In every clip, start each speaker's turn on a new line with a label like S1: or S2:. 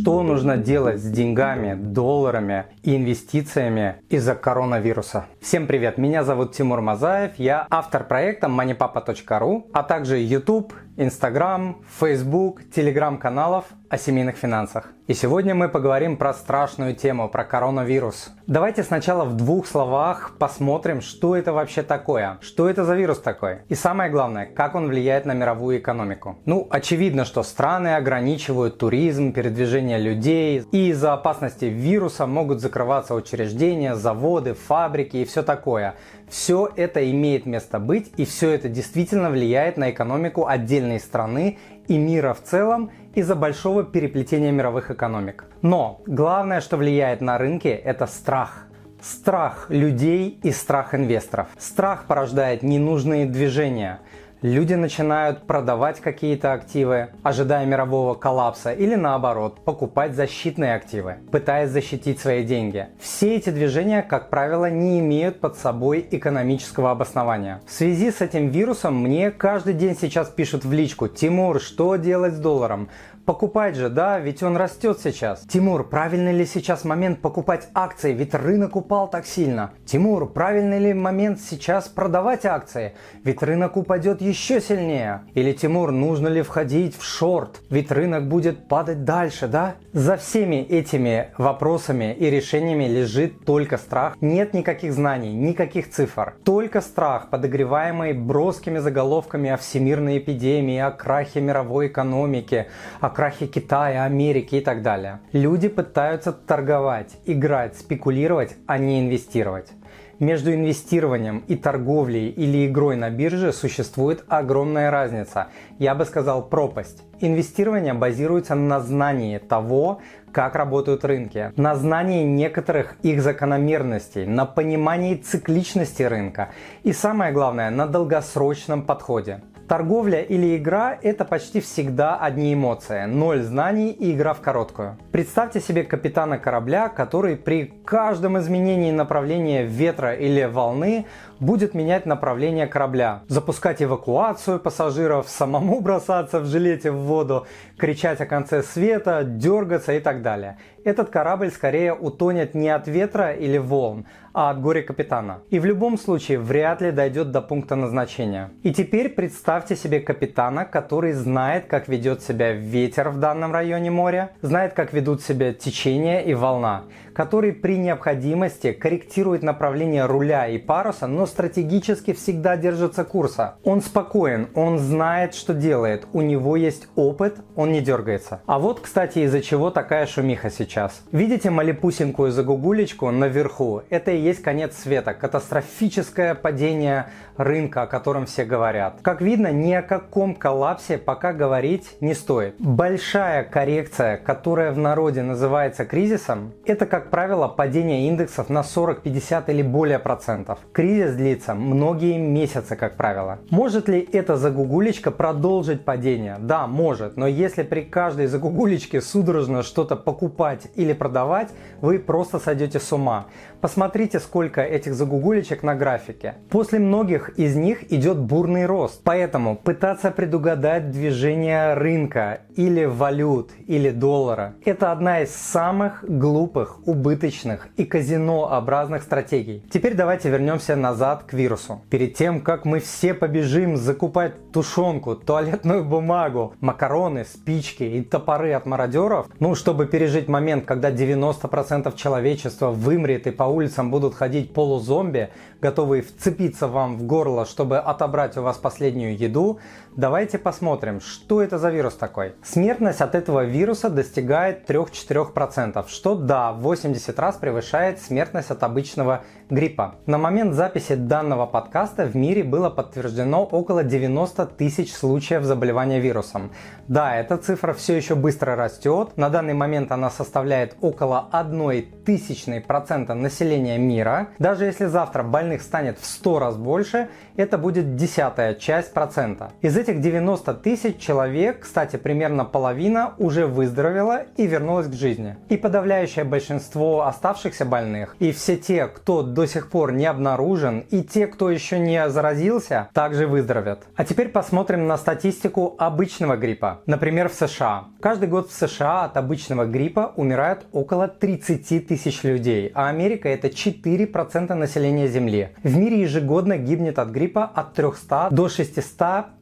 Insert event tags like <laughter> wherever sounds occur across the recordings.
S1: что нужно делать с деньгами, долларами и инвестициями из-за коронавируса. Всем привет, меня зовут Тимур Мазаев, я автор проекта moneypapa.ru, а также YouTube, Instagram, Facebook, Telegram каналов о семейных финансах. И сегодня мы поговорим про страшную тему, про коронавирус. Давайте сначала в двух словах посмотрим, что это вообще такое, что это за вирус такой. И самое главное, как он влияет на мировую экономику. Ну, очевидно, что страны ограничивают туризм, передвижение людей, и из-за опасности вируса могут закрываться учреждения, заводы, фабрики и все такое. Все это имеет место быть, и все это действительно влияет на экономику отдельной страны и мира в целом из-за большого переплетения мировых экономик. Но главное, что влияет на рынки, это страх. Страх людей и страх инвесторов. Страх порождает ненужные движения – люди начинают продавать какие-то активы, ожидая мирового коллапса, или наоборот, покупать защитные активы, пытаясь защитить свои деньги. Все эти движения, как правило, не имеют под собой экономического обоснования. В связи с этим вирусом мне каждый день сейчас пишут в личку «Тимур, что делать с долларом? Покупать же, да, ведь он растет сейчас. Тимур, правильный ли сейчас момент покупать акции, ведь рынок упал так сильно? Тимур, правильный ли момент сейчас продавать акции, ведь рынок упадет еще сильнее? Или Тимур, нужно ли входить в шорт, ведь рынок будет падать дальше, да? За всеми этими вопросами и решениями лежит только страх. Нет никаких знаний, никаких цифр. Только страх, подогреваемый броскими заголовками о всемирной эпидемии, о крахе мировой экономики, о крахе Китая, Америки и так далее. Люди пытаются торговать, играть, спекулировать, а не инвестировать. Между инвестированием и торговлей или игрой на бирже существует огромная разница. Я бы сказал пропасть. Инвестирование базируется на знании того, как работают рынки, на знании некоторых их закономерностей, на понимании цикличности рынка и самое главное, на долгосрочном подходе. Торговля или игра – это почти всегда одни эмоции, ноль знаний и игра в короткую. Представьте себе капитана корабля, который при каждом изменении направления ветра или волны будет менять направление корабля, запускать эвакуацию пассажиров, самому <laughs> бросаться в жилете в воду, кричать о конце света, дергаться и так далее. Этот корабль скорее утонет не от ветра или волн, а от горя капитана. И в любом случае вряд ли дойдет до пункта назначения. И теперь представьте себе капитана, который знает, как ведет себя ветер в данном районе моря, знает, как ведут себя течение и волна, который при необходимости корректирует направление руля и паруса, но стратегически всегда держится курса. Он спокоен, он знает, что делает, у него есть опыт, он не дергается. А вот, кстати, из-за чего такая шумиха сейчас. Видите малепусенькую загугулечку наверху? Это и есть конец света, катастрофическое падение рынка, о котором все говорят. Как видно, ни о каком коллапсе пока говорить не стоит. Большая коррекция, которая в народе называется кризисом, это, как правило, падение индексов на 40, 50 или более процентов. Кризис длится многие месяцы, как правило. Может ли эта загугулечка продолжить падение? Да, может, но если при каждой загугулечке судорожно что-то покупать или продавать, вы просто сойдете с ума. Посмотрите, сколько этих загугулечек на графике. После многих из них идет бурный рост. Поэтому пытаться предугадать движение рынка или валют или доллара – это одна из самых глупых, убыточных и казинообразных стратегий. Теперь давайте вернемся назад к вирусу. Перед тем, как мы все побежим закупать тушенку, туалетную бумагу, макароны, спички и топоры от мародеров, ну, чтобы пережить момент, когда 90% человечества вымрет и по улицам будут ходить полузомби, готовые вцепиться вам в горло, чтобы отобрать у вас последнюю еду, давайте посмотрим, что это за вирус такой. Смертность от этого вируса достигает 3-4%, что да, 80 раз превышает смертность от обычного гриппа. На момент записи данного подкаста в мире было подтверждено около 90 тысяч случаев заболевания вирусом. Да, эта цифра все еще быстро растет. На данный момент она составляет около 1 тысячной процента населения мира. Даже если завтра больных станет в 100 раз больше, это будет десятая часть процента. Из этих этих 90 тысяч человек, кстати, примерно половина уже выздоровела и вернулась к жизни. И подавляющее большинство оставшихся больных, и все те, кто до сих пор не обнаружен, и те, кто еще не заразился, также выздоровят. А теперь посмотрим на статистику обычного гриппа. Например, в США. Каждый год в США от обычного гриппа умирают около 30 тысяч людей, а Америка это 4% населения Земли. В мире ежегодно гибнет от гриппа от 300 до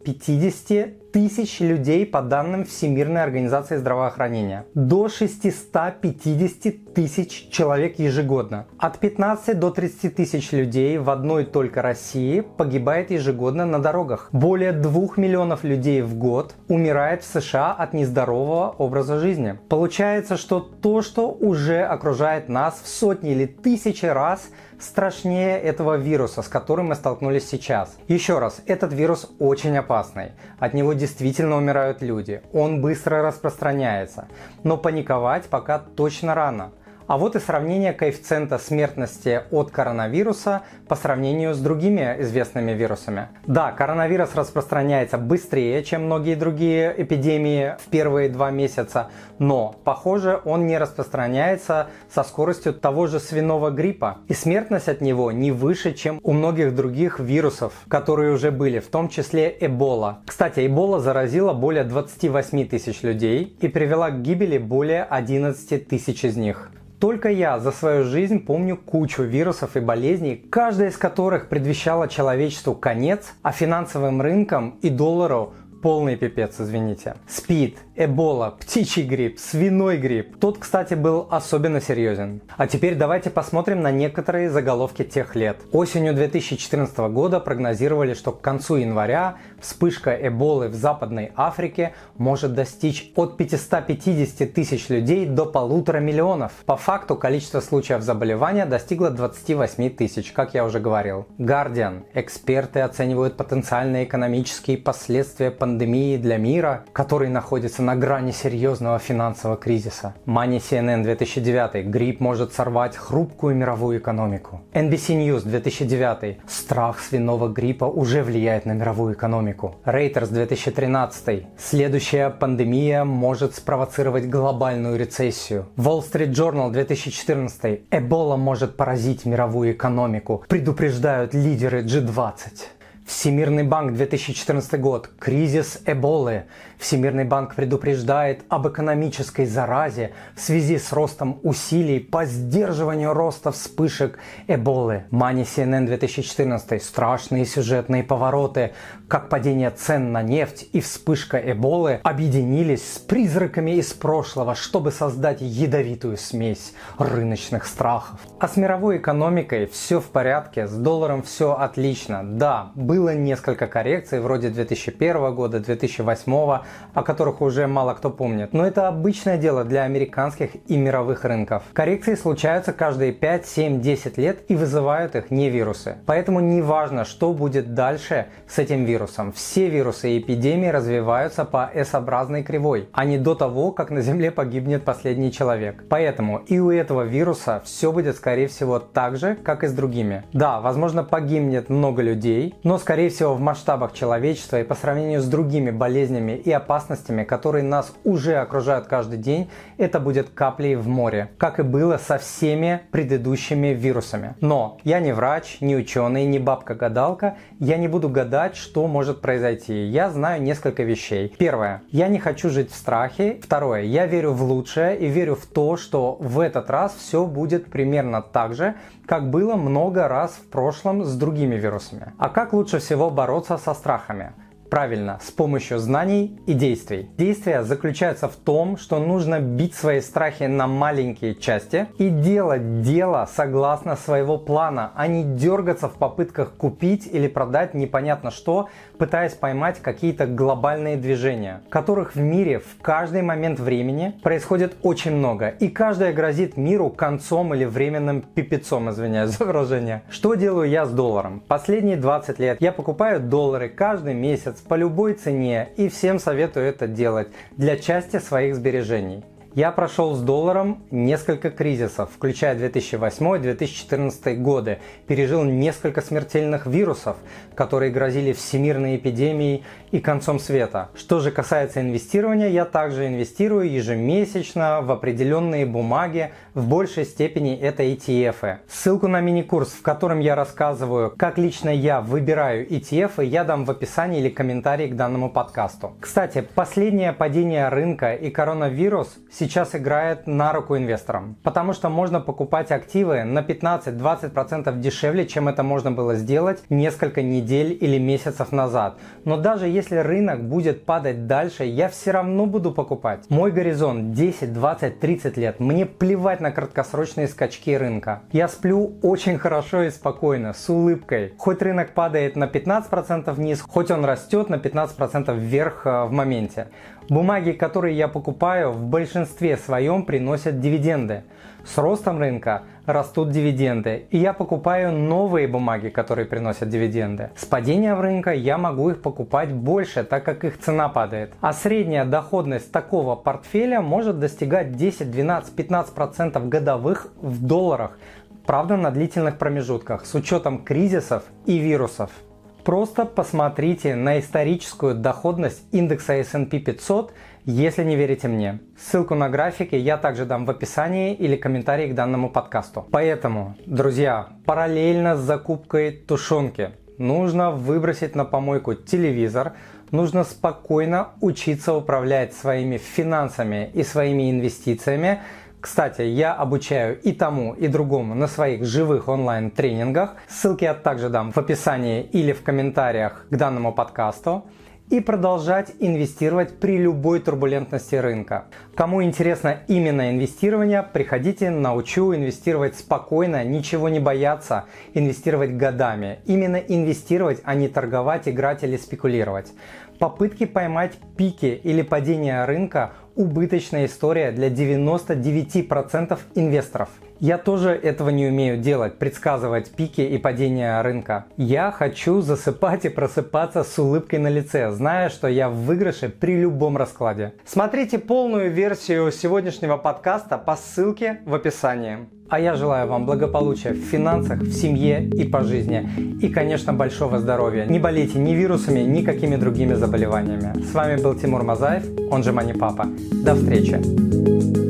S1: 650 тысяч людей по данным Всемирной организации здравоохранения. До 650 тысяч человек ежегодно. От 15 до 30 тысяч людей в одной только России погибает ежегодно на дорогах. Более 2 миллионов людей в год умирает в США от нездорового образа жизни. Получается, что то, что уже окружает нас в сотни или тысячи раз – страшнее этого вируса, с которым мы столкнулись сейчас. Еще раз, этот вирус очень опасный. От него действительно умирают люди. Он быстро распространяется. Но паниковать пока точно рано. А вот и сравнение коэффициента смертности от коронавируса по сравнению с другими известными вирусами. Да, коронавирус распространяется быстрее, чем многие другие эпидемии в первые два месяца, но, похоже, он не распространяется со скоростью того же свиного гриппа. И смертность от него не выше, чем у многих других вирусов, которые уже были, в том числе Эбола. Кстати, Эбола заразила более 28 тысяч людей и привела к гибели более 11 тысяч из них. Только я за свою жизнь помню кучу вирусов и болезней, каждая из которых предвещала человечеству конец, а финансовым рынкам и доллару полный пипец, извините. СПИД, Эбола, птичий грипп, свиной грипп. Тот, кстати, был особенно серьезен. А теперь давайте посмотрим на некоторые заголовки тех лет. Осенью 2014 года прогнозировали, что к концу января вспышка Эболы в Западной Африке может достичь от 550 тысяч людей до полутора миллионов. По факту количество случаев заболевания достигло 28 тысяч, как я уже говорил. Guardian. Эксперты оценивают потенциальные экономические последствия пандемии для мира, который находится на грани серьезного финансового кризиса. Money CNN 2009. Грипп может сорвать хрупкую мировую экономику. NBC News 2009. Страх свиного гриппа уже влияет на мировую экономику. Reuters 2013. Следующая пандемия может спровоцировать глобальную рецессию. Wall Street Journal 2014. Эбола может поразить мировую экономику, предупреждают лидеры G20. Всемирный банк 2014 год. Кризис Эболы. Всемирный банк предупреждает об экономической заразе в связи с ростом усилий по сдерживанию роста вспышек Эболы. Money CNN 2014. Страшные сюжетные повороты, как падение цен на нефть и вспышка Эболы объединились с призраками из прошлого, чтобы создать ядовитую смесь рыночных страхов. А с мировой экономикой все в порядке, с долларом все отлично. Да, было несколько коррекций вроде 2001 года, 2008, о которых уже мало кто помнит. Но это обычное дело для американских и мировых рынков. Коррекции случаются каждые 5, 7, 10 лет и вызывают их не вирусы. Поэтому не важно, что будет дальше с этим вирусом. Все вирусы и эпидемии развиваются по S-образной кривой, а не до того, как на Земле погибнет последний человек. Поэтому и у этого вируса все будет скорее всего так же, как и с другими. Да, возможно погибнет много людей, но скорее всего в масштабах человечества и по сравнению с другими болезнями и опасностями, которые нас уже окружают каждый день, это будет каплей в море, как и было со всеми предыдущими вирусами. Но я не врач, не ученый, не бабка-гадалка, я не буду гадать, что может произойти. Я знаю несколько вещей. Первое. Я не хочу жить в страхе. Второе. Я верю в лучшее и верю в то, что в этот раз все будет примерно так же, как было много раз в прошлом с другими вирусами. А как лучше всего бороться со страхами? Правильно, с помощью знаний и действий. Действия заключаются в том, что нужно бить свои страхи на маленькие части и делать дело согласно своего плана, а не дергаться в попытках купить или продать непонятно что, пытаясь поймать какие-то глобальные движения, которых в мире в каждый момент времени происходит очень много, и каждая грозит миру концом или временным пипецом, извиняюсь за выражение. Что делаю я с долларом? Последние 20 лет я покупаю доллары каждый месяц по любой цене и всем советую это делать для части своих сбережений. Я прошел с долларом несколько кризисов, включая 2008-2014 годы, пережил несколько смертельных вирусов, которые грозили всемирной эпидемией и концом света. Что же касается инвестирования, я также инвестирую ежемесячно в определенные бумаги, в большей степени это ETF. Ссылку на мини-курс, в котором я рассказываю, как лично я выбираю ETF, я дам в описании или комментарии к данному подкасту. Кстати, последнее падение рынка и коронавирус сейчас играет на руку инвесторам, потому что можно покупать активы на 15-20% дешевле, чем это можно было сделать несколько недель или месяцев назад. Но даже если рынок будет падать дальше, я все равно буду покупать. Мой горизонт 10, 20, 30 лет. Мне плевать на краткосрочные скачки рынка. Я сплю очень хорошо и спокойно, с улыбкой. Хоть рынок падает на 15% вниз, хоть он растет на 15% вверх э, в моменте. Бумаги, которые я покупаю, в большинстве своем приносят дивиденды. С ростом рынка растут дивиденды, и я покупаю новые бумаги, которые приносят дивиденды. С падением рынка я могу их покупать больше, так как их цена падает. А средняя доходность такого портфеля может достигать 10, 12, 15% годовых в долларах, правда на длительных промежутках, с учетом кризисов и вирусов. Просто посмотрите на историческую доходность индекса S&P 500 если не верите мне. Ссылку на графики я также дам в описании или комментарии к данному подкасту. Поэтому, друзья, параллельно с закупкой тушенки нужно выбросить на помойку телевизор, нужно спокойно учиться управлять своими финансами и своими инвестициями. Кстати, я обучаю и тому, и другому на своих живых онлайн-тренингах. Ссылки я также дам в описании или в комментариях к данному подкасту и продолжать инвестировать при любой турбулентности рынка. Кому интересно именно инвестирование, приходите, научу инвестировать спокойно, ничего не бояться, инвестировать годами. Именно инвестировать, а не торговать, играть или спекулировать. Попытки поймать пики или падение рынка – убыточная история для 99% инвесторов – я тоже этого не умею делать, предсказывать пики и падения рынка. Я хочу засыпать и просыпаться с улыбкой на лице, зная, что я в выигрыше при любом раскладе. Смотрите полную версию сегодняшнего подкаста по ссылке в описании. А я желаю вам благополучия в финансах, в семье и по жизни. И, конечно, большого здоровья. Не болейте ни вирусами, ни какими другими заболеваниями. С вами был Тимур Мазаев, он же Мани Папа. До встречи!